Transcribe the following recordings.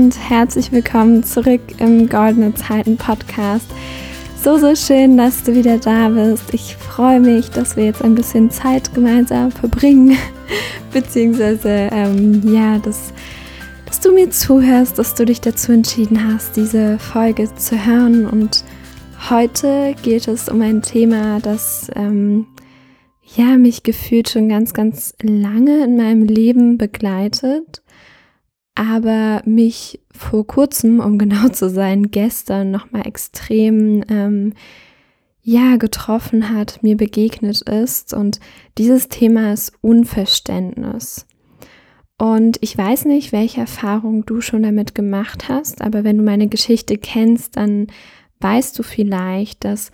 und herzlich willkommen zurück im Goldene Zeiten Podcast. So, so schön, dass du wieder da bist. Ich freue mich, dass wir jetzt ein bisschen Zeit gemeinsam verbringen, beziehungsweise, ähm, ja, dass, dass du mir zuhörst, dass du dich dazu entschieden hast, diese Folge zu hören. Und heute geht es um ein Thema, das, ähm, ja, mich gefühlt schon ganz, ganz lange in meinem Leben begleitet aber mich vor kurzem, um genau zu sein, gestern nochmal extrem ähm, ja getroffen hat, mir begegnet ist. Und dieses Thema ist Unverständnis. Und ich weiß nicht, welche Erfahrung du schon damit gemacht hast, aber wenn du meine Geschichte kennst, dann weißt du vielleicht, dass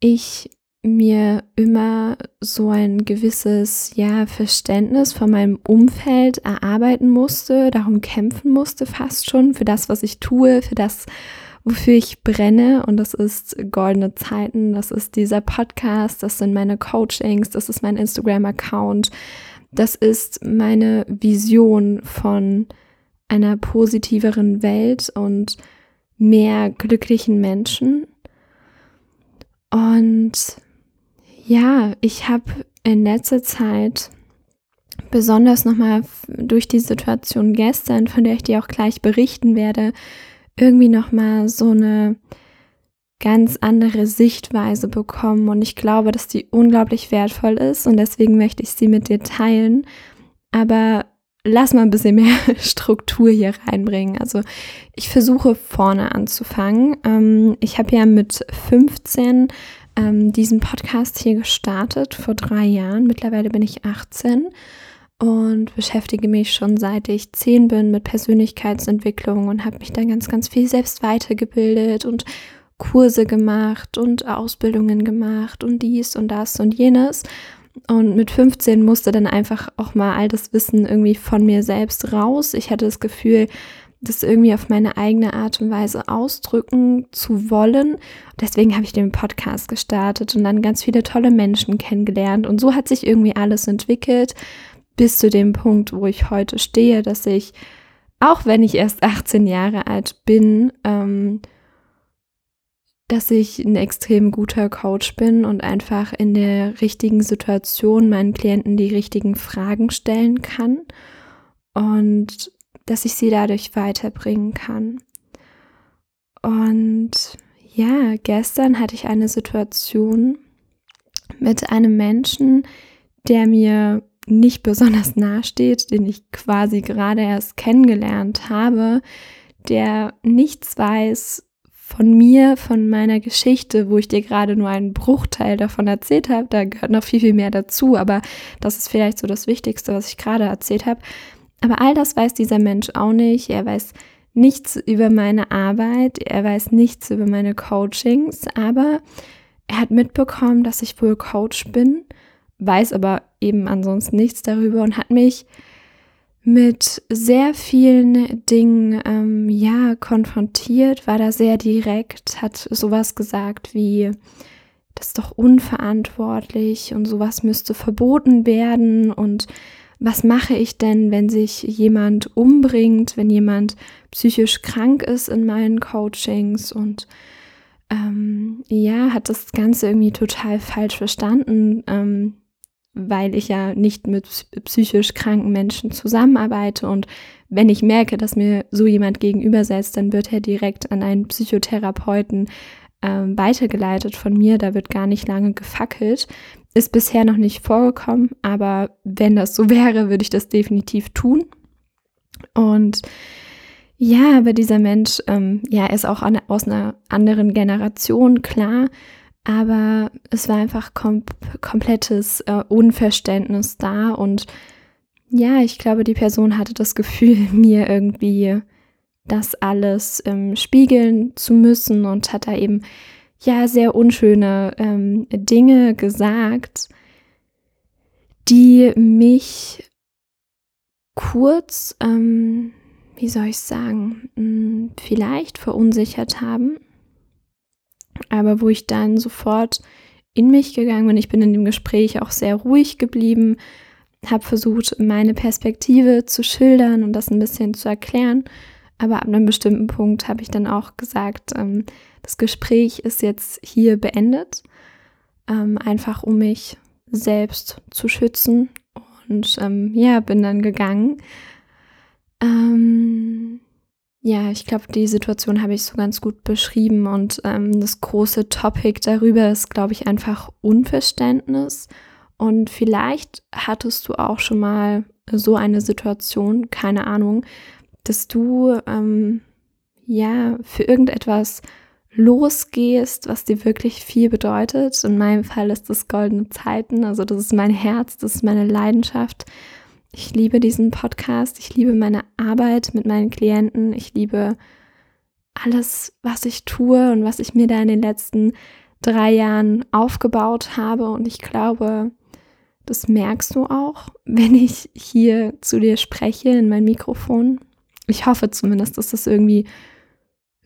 ich mir immer so ein gewisses ja Verständnis von meinem Umfeld erarbeiten musste, darum kämpfen musste fast schon für das, was ich tue, für das, wofür ich brenne. Und das ist goldene Zeiten, das ist dieser Podcast, das sind meine Coachings, das ist mein Instagram Account, das ist meine Vision von einer positiveren Welt und mehr glücklichen Menschen. Und ja, ich habe in letzter Zeit besonders nochmal durch die Situation gestern, von der ich dir auch gleich berichten werde, irgendwie nochmal so eine ganz andere Sichtweise bekommen und ich glaube, dass die unglaublich wertvoll ist und deswegen möchte ich sie mit dir teilen. Aber lass mal ein bisschen mehr Struktur hier reinbringen. Also ich versuche vorne anzufangen. Ähm, ich habe ja mit 15 ähm, diesen Podcast hier gestartet vor drei Jahren. Mittlerweile bin ich 18 und beschäftige mich schon seit ich 10 bin mit Persönlichkeitsentwicklung und habe mich dann ganz, ganz viel selbst weitergebildet und Kurse gemacht und Ausbildungen gemacht und dies und das und jenes. Und mit 15 musste dann einfach auch mal all das Wissen irgendwie von mir selbst raus. Ich hatte das Gefühl, das irgendwie auf meine eigene Art und Weise ausdrücken zu wollen. Deswegen habe ich den Podcast gestartet und dann ganz viele tolle Menschen kennengelernt. Und so hat sich irgendwie alles entwickelt bis zu dem Punkt, wo ich heute stehe, dass ich, auch wenn ich erst 18 Jahre alt bin, ähm, dass ich ein extrem guter Coach bin und einfach in der richtigen Situation meinen Klienten die richtigen Fragen stellen kann. Und dass ich sie dadurch weiterbringen kann. Und ja, gestern hatte ich eine Situation mit einem Menschen, der mir nicht besonders nahe steht, den ich quasi gerade erst kennengelernt habe, der nichts weiß von mir, von meiner Geschichte, wo ich dir gerade nur einen Bruchteil davon erzählt habe. Da gehört noch viel, viel mehr dazu, aber das ist vielleicht so das Wichtigste, was ich gerade erzählt habe. Aber all das weiß dieser Mensch auch nicht. Er weiß nichts über meine Arbeit, er weiß nichts über meine Coachings, aber er hat mitbekommen, dass ich wohl Coach bin, weiß aber eben ansonsten nichts darüber und hat mich mit sehr vielen Dingen ähm, ja konfrontiert, war da sehr direkt, hat sowas gesagt wie das ist doch unverantwortlich und sowas müsste verboten werden und was mache ich denn, wenn sich jemand umbringt, wenn jemand psychisch krank ist in meinen Coachings? Und ähm, ja, hat das Ganze irgendwie total falsch verstanden, ähm, weil ich ja nicht mit psychisch kranken Menschen zusammenarbeite. Und wenn ich merke, dass mir so jemand gegenübersetzt, dann wird er direkt an einen Psychotherapeuten ähm, weitergeleitet von mir, da wird gar nicht lange gefackelt. Ist bisher noch nicht vorgekommen, aber wenn das so wäre, würde ich das definitiv tun. Und ja, aber dieser Mensch, ähm, ja, ist auch an, aus einer anderen Generation, klar, aber es war einfach kom komplettes äh, Unverständnis da und ja, ich glaube, die Person hatte das Gefühl, mir irgendwie das alles ähm, spiegeln zu müssen und hat da eben ja sehr unschöne ähm, Dinge gesagt, die mich kurz, ähm, wie soll ich sagen, hm, vielleicht verunsichert haben, aber wo ich dann sofort in mich gegangen bin. Ich bin in dem Gespräch auch sehr ruhig geblieben, habe versucht, meine Perspektive zu schildern und das ein bisschen zu erklären Aber ab einem bestimmten Punkt habe ich dann auch gesagt, ähm, das Gespräch ist jetzt hier beendet, ähm, einfach um mich selbst zu schützen. Und ähm, ja, bin dann gegangen. Ähm, ja, ich glaube, die Situation habe ich so ganz gut beschrieben und ähm, das große Topic darüber ist, glaube ich, einfach Unverständnis. Und vielleicht hattest du auch schon mal so eine Situation, keine Ahnung, dass du ähm, ja für irgendetwas losgehst, was dir wirklich viel bedeutet. In meinem Fall ist das goldene Zeiten, also das ist mein Herz, das ist meine Leidenschaft. Ich liebe diesen Podcast, ich liebe meine Arbeit mit meinen Klienten, ich liebe alles, was ich tue und was ich mir da in den letzten drei Jahren aufgebaut habe. Und ich glaube, das merkst du auch, wenn ich hier zu dir spreche in mein Mikrofon. Ich hoffe zumindest, dass das irgendwie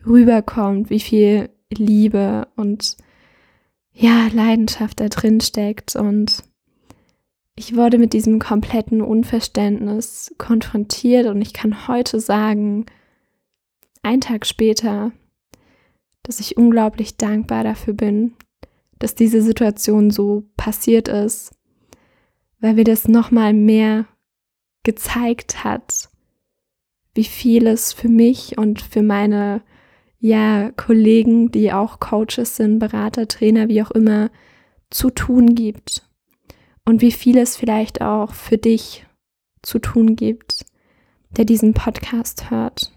rüberkommt, wie viel Liebe und ja, Leidenschaft da drin steckt. Und ich wurde mit diesem kompletten Unverständnis konfrontiert und ich kann heute sagen, ein Tag später, dass ich unglaublich dankbar dafür bin, dass diese Situation so passiert ist, weil mir das nochmal mehr gezeigt hat, wie viel es für mich und für meine ja, Kollegen, die auch Coaches sind, Berater, Trainer, wie auch immer, zu tun gibt. Und wie viel es vielleicht auch für dich zu tun gibt, der diesen Podcast hört.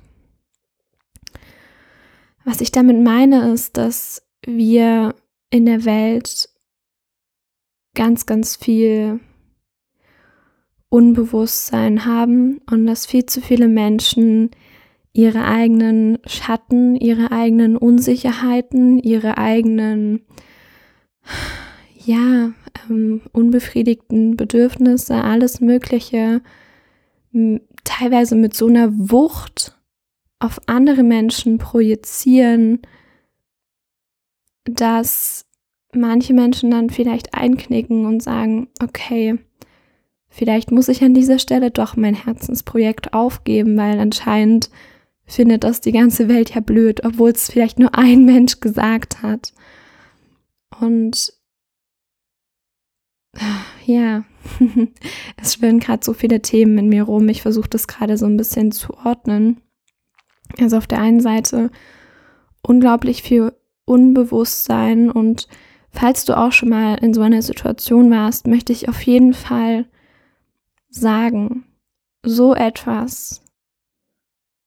Was ich damit meine, ist, dass wir in der Welt ganz, ganz viel Unbewusstsein haben und dass viel zu viele Menschen ihre eigenen Schatten, ihre eigenen Unsicherheiten, ihre eigenen, ja, ähm, unbefriedigten Bedürfnisse, alles Mögliche, teilweise mit so einer Wucht auf andere Menschen projizieren, dass manche Menschen dann vielleicht einknicken und sagen, okay, vielleicht muss ich an dieser Stelle doch mein Herzensprojekt aufgeben, weil anscheinend findet das die ganze Welt ja blöd, obwohl es vielleicht nur ein Mensch gesagt hat. Und ja, es schwirren gerade so viele Themen in mir rum. Ich versuche das gerade so ein bisschen zu ordnen. Also auf der einen Seite unglaublich viel Unbewusstsein und falls du auch schon mal in so einer Situation warst, möchte ich auf jeden Fall sagen, so etwas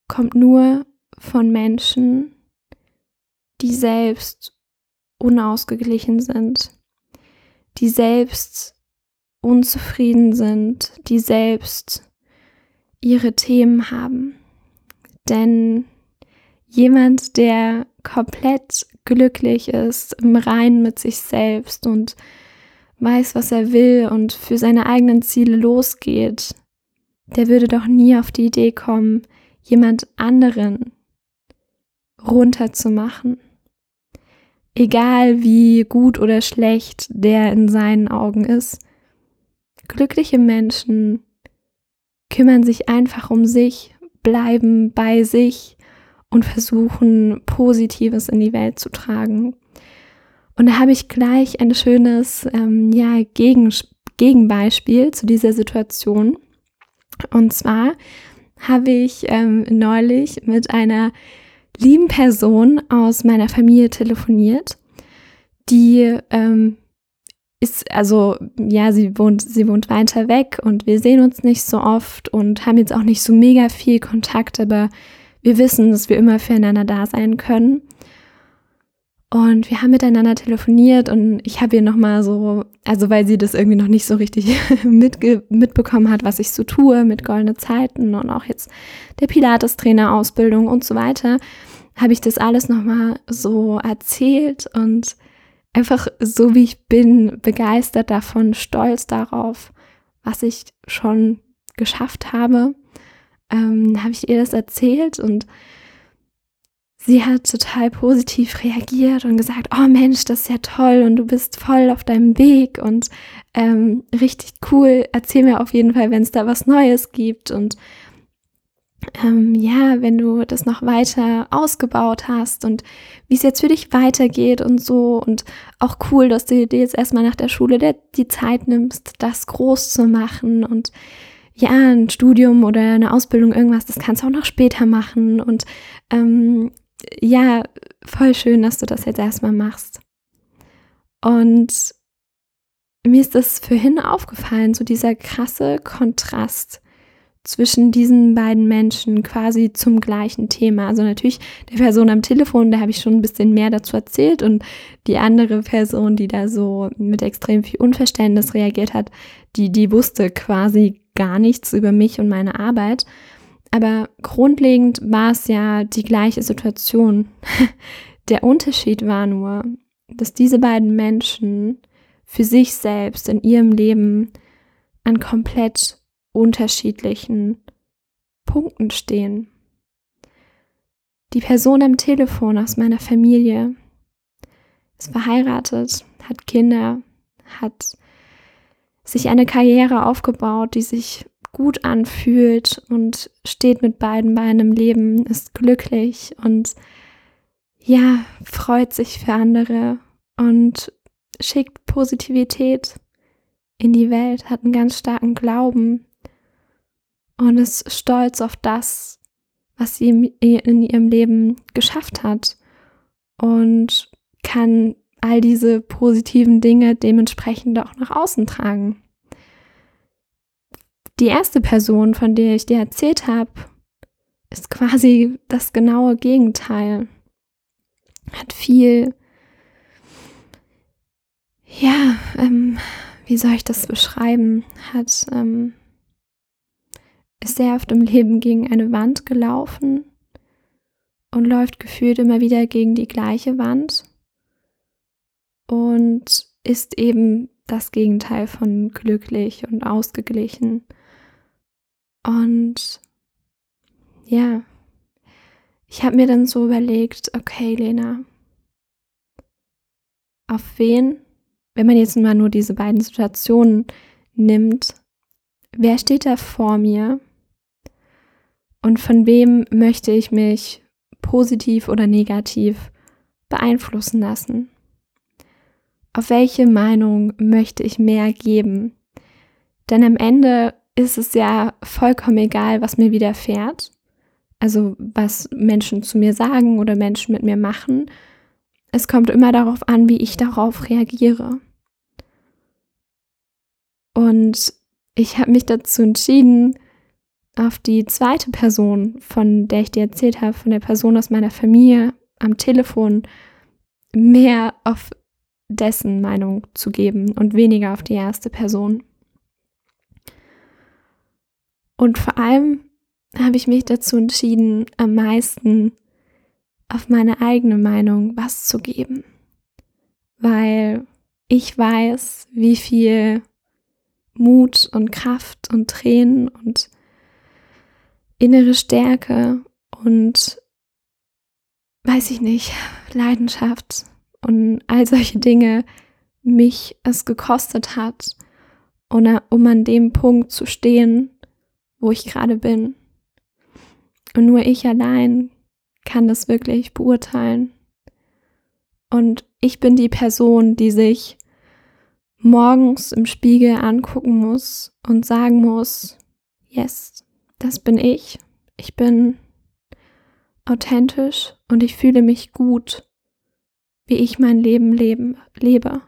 kommt nur von Menschen, die selbst unausgeglichen sind, die selbst unzufrieden sind, die selbst ihre Themen haben. Denn jemand, der komplett glücklich ist, im Reinen mit sich selbst und weiß, was er will und für seine eigenen Ziele losgeht, der würde doch nie auf die Idee kommen, jemand anderen runterzumachen. Egal wie gut oder schlecht der in seinen Augen ist. Glückliche Menschen kümmern sich einfach um sich, bleiben bei sich und versuchen Positives in die Welt zu tragen. Und da habe ich gleich ein schönes ähm, ja, Gegen Gegenbeispiel zu dieser Situation. Und zwar habe ich ähm, neulich mit einer lieben Person aus meiner Familie telefoniert, die ähm, ist, also ja, sie wohnt, sie wohnt weiter weg und wir sehen uns nicht so oft und haben jetzt auch nicht so mega viel Kontakt, aber wir wissen, dass wir immer füreinander da sein können. Und wir haben miteinander telefoniert und ich habe ihr nochmal so, also weil sie das irgendwie noch nicht so richtig mitge mitbekommen hat, was ich so tue mit goldene Zeiten und auch jetzt der Pilates-Trainer-Ausbildung und so weiter, habe ich das alles nochmal so erzählt und einfach so wie ich bin, begeistert davon, stolz darauf, was ich schon geschafft habe, ähm, habe ich ihr das erzählt und sie hat total positiv reagiert und gesagt, oh Mensch, das ist ja toll und du bist voll auf deinem Weg und ähm, richtig cool. Erzähl mir auf jeden Fall, wenn es da was Neues gibt. Und ähm, ja, wenn du das noch weiter ausgebaut hast und wie es jetzt für dich weitergeht und so. Und auch cool, dass du dir jetzt erstmal nach der Schule der, die Zeit nimmst, das groß zu machen. Und ja, ein Studium oder eine Ausbildung, irgendwas, das kannst du auch noch später machen. Und ähm, ja, voll schön, dass du das jetzt erstmal machst. Und mir ist das vorhin aufgefallen, so dieser krasse Kontrast zwischen diesen beiden Menschen quasi zum gleichen Thema. Also natürlich der Person am Telefon, da habe ich schon ein bisschen mehr dazu erzählt und die andere Person, die da so mit extrem viel Unverständnis reagiert hat, die, die wusste quasi gar nichts über mich und meine Arbeit. Aber grundlegend war es ja die gleiche Situation. Der Unterschied war nur, dass diese beiden Menschen für sich selbst in ihrem Leben an komplett unterschiedlichen Punkten stehen. Die Person am Telefon aus meiner Familie ist verheiratet, hat Kinder, hat sich eine Karriere aufgebaut, die sich gut anfühlt und steht mit beiden Beinen im Leben, ist glücklich und ja, freut sich für andere und schickt Positivität in die Welt, hat einen ganz starken Glauben und ist stolz auf das, was sie in ihrem Leben geschafft hat und kann all diese positiven Dinge dementsprechend auch nach außen tragen. Die erste Person, von der ich dir erzählt habe, ist quasi das genaue Gegenteil. Hat viel, ja, ähm, wie soll ich das beschreiben? Hat ähm, ist sehr oft im Leben gegen eine Wand gelaufen und läuft gefühlt immer wieder gegen die gleiche Wand und ist eben das Gegenteil von glücklich und ausgeglichen. Und ja, ich habe mir dann so überlegt, okay, Lena, auf wen, wenn man jetzt mal nur diese beiden Situationen nimmt, wer steht da vor mir und von wem möchte ich mich positiv oder negativ beeinflussen lassen? Auf welche Meinung möchte ich mehr geben? Denn am Ende ist es ja vollkommen egal, was mir widerfährt. Also was Menschen zu mir sagen oder Menschen mit mir machen. Es kommt immer darauf an, wie ich darauf reagiere. Und ich habe mich dazu entschieden, auf die zweite Person, von der ich dir erzählt habe, von der Person aus meiner Familie am Telefon, mehr auf dessen Meinung zu geben und weniger auf die erste Person. Und vor allem habe ich mich dazu entschieden, am meisten auf meine eigene Meinung was zu geben, weil ich weiß, wie viel Mut und Kraft und Tränen und innere Stärke und weiß ich nicht, Leidenschaft und all solche Dinge mich es gekostet hat, um an dem Punkt zu stehen, wo ich gerade bin. Und nur ich allein kann das wirklich beurteilen. Und ich bin die Person, die sich morgens im Spiegel angucken muss und sagen muss, yes, das bin ich. Ich bin authentisch und ich fühle mich gut, wie ich mein Leben leben, lebe.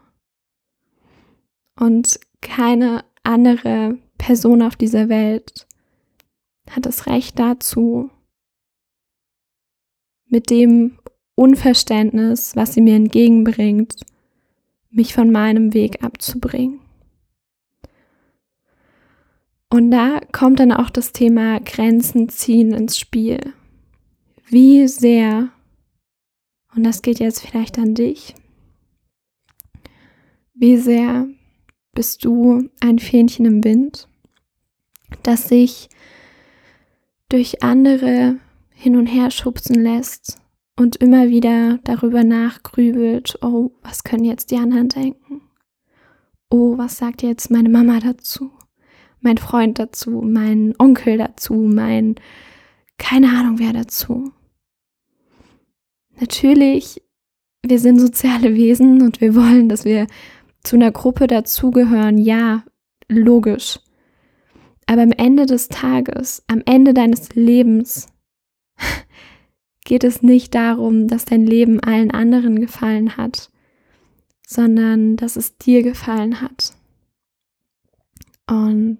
Und keine andere Person auf dieser Welt hat das Recht dazu, mit dem Unverständnis, was sie mir entgegenbringt, mich von meinem Weg abzubringen. Und da kommt dann auch das Thema Grenzen ziehen ins Spiel. Wie sehr, und das geht jetzt vielleicht an dich, wie sehr bist du ein Fähnchen im Wind, das sich durch andere hin und her schubsen lässt und immer wieder darüber nachgrübelt, oh, was können jetzt die anderen denken? Oh, was sagt jetzt meine Mama dazu? mein Freund dazu, mein Onkel dazu, mein keine Ahnung wer dazu. Natürlich, wir sind soziale Wesen und wir wollen, dass wir zu einer Gruppe dazugehören. Ja, logisch. Aber am Ende des Tages, am Ende deines Lebens, geht es nicht darum, dass dein Leben allen anderen gefallen hat, sondern dass es dir gefallen hat. Und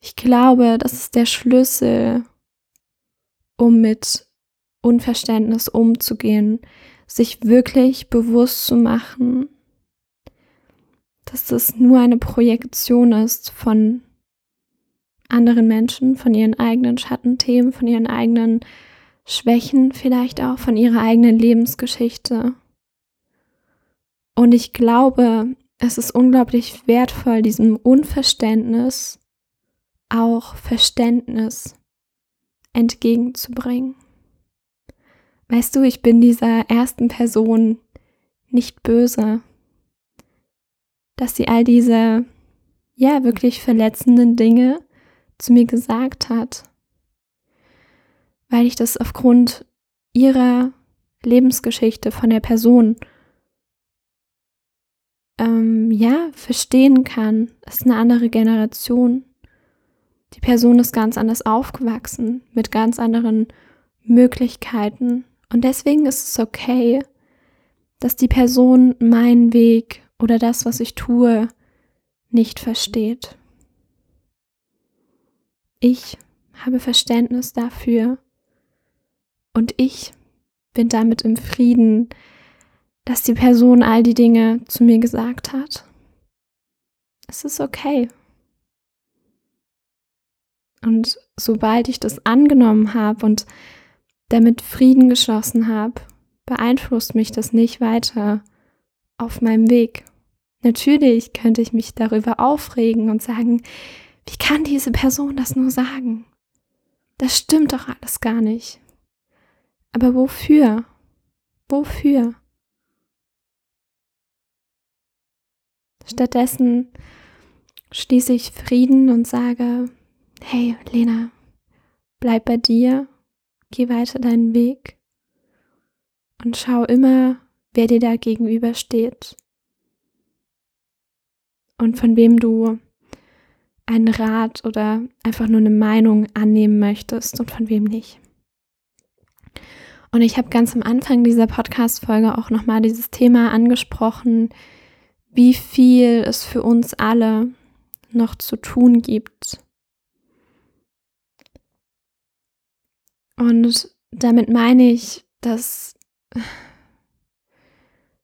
ich glaube, das ist der Schlüssel, um mit Unverständnis umzugehen, sich wirklich bewusst zu machen, dass das nur eine Projektion ist von anderen Menschen, von ihren eigenen Schattenthemen, von ihren eigenen Schwächen, vielleicht auch von ihrer eigenen Lebensgeschichte. Und ich glaube, es ist unglaublich wertvoll, diesem Unverständnis auch Verständnis entgegenzubringen. Weißt du, ich bin dieser ersten Person nicht böse, dass sie all diese, ja, wirklich verletzenden Dinge zu mir gesagt hat, weil ich das aufgrund ihrer Lebensgeschichte von der Person ähm, ja verstehen kann. Das ist eine andere Generation. Die Person ist ganz anders aufgewachsen, mit ganz anderen Möglichkeiten. Und deswegen ist es okay, dass die Person meinen Weg oder das, was ich tue, nicht versteht. Ich habe Verständnis dafür und ich bin damit im Frieden, dass die Person all die Dinge zu mir gesagt hat. Es ist okay. Und sobald ich das angenommen habe und damit Frieden geschlossen habe, beeinflusst mich das nicht weiter auf meinem Weg. Natürlich könnte ich mich darüber aufregen und sagen, wie kann diese Person das nur sagen? Das stimmt doch alles gar nicht. Aber wofür? Wofür? Stattdessen schließe ich Frieden und sage, hey Lena, bleib bei dir, geh weiter deinen Weg und schau immer, wer dir da gegenübersteht und von wem du einen Rat oder einfach nur eine Meinung annehmen möchtest und von wem nicht. Und ich habe ganz am Anfang dieser Podcast-Folge auch nochmal dieses Thema angesprochen, wie viel es für uns alle noch zu tun gibt. Und damit meine ich, dass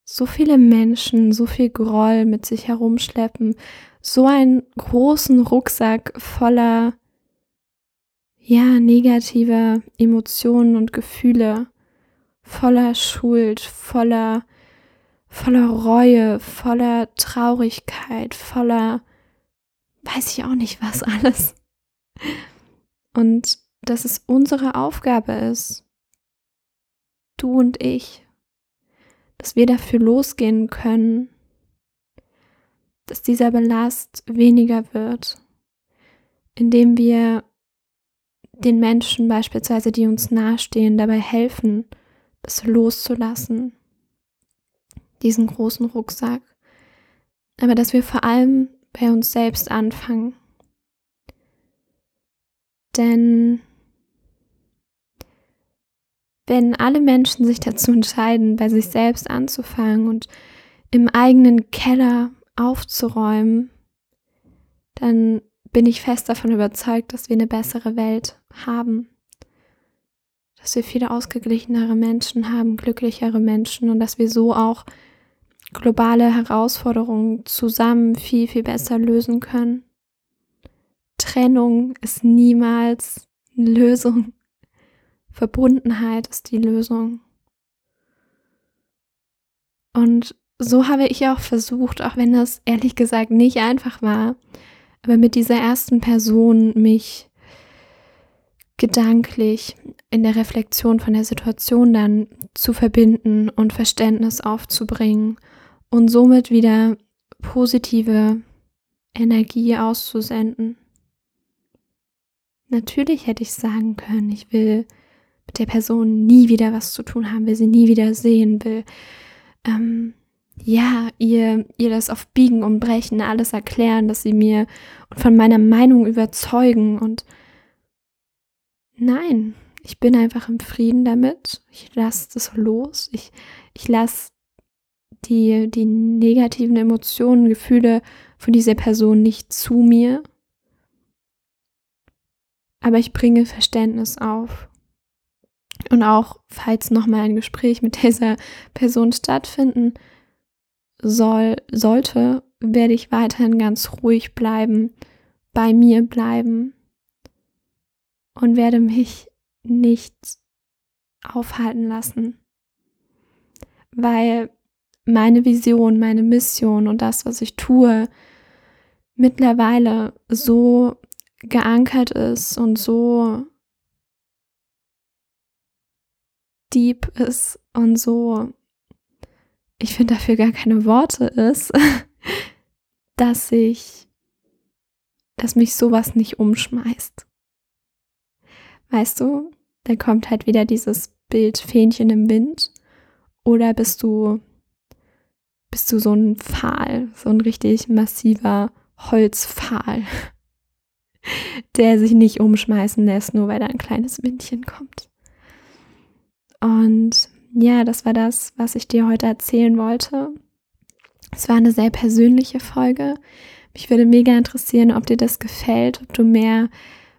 so viele Menschen so viel Groll mit sich herumschleppen, so einen großen Rucksack voller ja, negativer Emotionen und Gefühle, voller Schuld, voller voller Reue, voller Traurigkeit, voller weiß ich auch nicht was alles. Und dass es unsere Aufgabe ist, du und ich, dass wir dafür losgehen können, dass dieser Belast weniger wird, indem wir den Menschen beispielsweise, die uns nahestehen, dabei helfen, das loszulassen, diesen großen Rucksack. Aber dass wir vor allem bei uns selbst anfangen. Denn wenn alle Menschen sich dazu entscheiden, bei sich selbst anzufangen und im eigenen Keller aufzuräumen, dann bin ich fest davon überzeugt, dass wir eine bessere Welt haben. Dass wir viele ausgeglichenere Menschen haben, glücklichere Menschen und dass wir so auch globale Herausforderungen zusammen viel, viel besser lösen können. Trennung ist niemals eine Lösung. Verbundenheit ist die Lösung. Und so habe ich auch versucht, auch wenn das ehrlich gesagt nicht einfach war, aber mit dieser ersten Person mich gedanklich in der Reflexion von der Situation dann zu verbinden und Verständnis aufzubringen und somit wieder positive Energie auszusenden. Natürlich hätte ich sagen können, ich will mit der Person nie wieder was zu tun haben, will sie nie wieder sehen, will ähm, ja, ihr, ihr das auf Biegen und Brechen alles erklären, dass sie mir von meiner Meinung überzeugen und nein, ich bin einfach im Frieden damit. Ich lasse das los. Ich, ich lasse die, die negativen Emotionen, Gefühle von dieser Person nicht zu mir. Aber ich bringe Verständnis auf. Und auch falls nochmal ein Gespräch mit dieser Person stattfinden soll, sollte, werde ich weiterhin ganz ruhig bleiben, bei mir bleiben und werde mich nicht aufhalten lassen. Weil meine Vision, meine Mission und das, was ich tue, mittlerweile so geankert ist und so deep ist und so, ich finde dafür gar keine Worte ist, dass ich, dass mich sowas nicht umschmeißt. Weißt du, da kommt halt wieder dieses Bild Fähnchen im Wind oder bist du bist du so ein Pfahl, so ein richtig massiver Holzpfahl, der sich nicht umschmeißen lässt, nur weil da ein kleines Windchen kommt. Und ja, das war das, was ich dir heute erzählen wollte. Es war eine sehr persönliche Folge. Mich würde mega interessieren, ob dir das gefällt, ob du mehr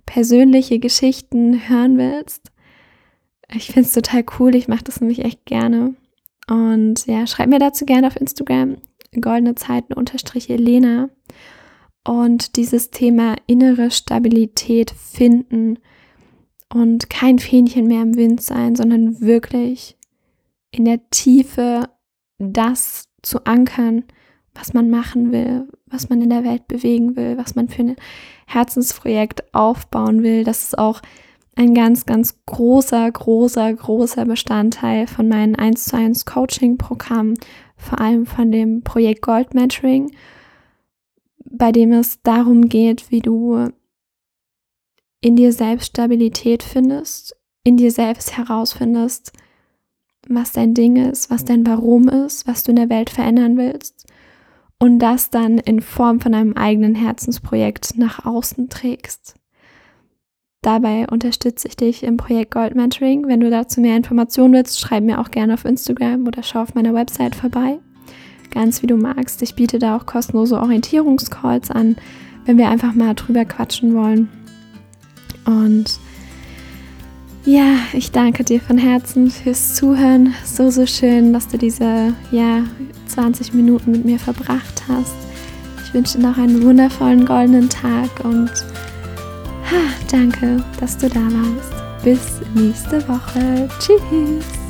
persönliche Geschichten hören willst. Ich finde es total cool. Ich mache das nämlich echt gerne. Und ja, schreib mir dazu gerne auf Instagram goldene Zeiten unterstrich Elena. Und dieses Thema innere Stabilität finden und kein Fähnchen mehr im Wind sein, sondern wirklich in der Tiefe das zu ankern, was man machen will, was man in der Welt bewegen will, was man für ein Herzensprojekt aufbauen will. Das ist auch ein ganz, ganz großer, großer, großer Bestandteil von meinem 1 zu 1 Coaching-Programm, vor allem von dem Projekt Gold Mentoring, bei dem es darum geht, wie du in dir selbst Stabilität findest, in dir selbst herausfindest, was dein Ding ist, was dein Warum ist, was du in der Welt verändern willst und das dann in Form von einem eigenen Herzensprojekt nach außen trägst. Dabei unterstütze ich dich im Projekt Gold Mentoring. Wenn du dazu mehr Informationen willst, schreib mir auch gerne auf Instagram oder schau auf meiner Website vorbei. Ganz wie du magst. Ich biete da auch kostenlose Orientierungscalls an, wenn wir einfach mal drüber quatschen wollen. Und ja, ich danke dir von Herzen fürs Zuhören. So, so schön, dass du diese ja, 20 Minuten mit mir verbracht hast. Ich wünsche dir noch einen wundervollen goldenen Tag und ha, danke, dass du da warst. Bis nächste Woche. Tschüss.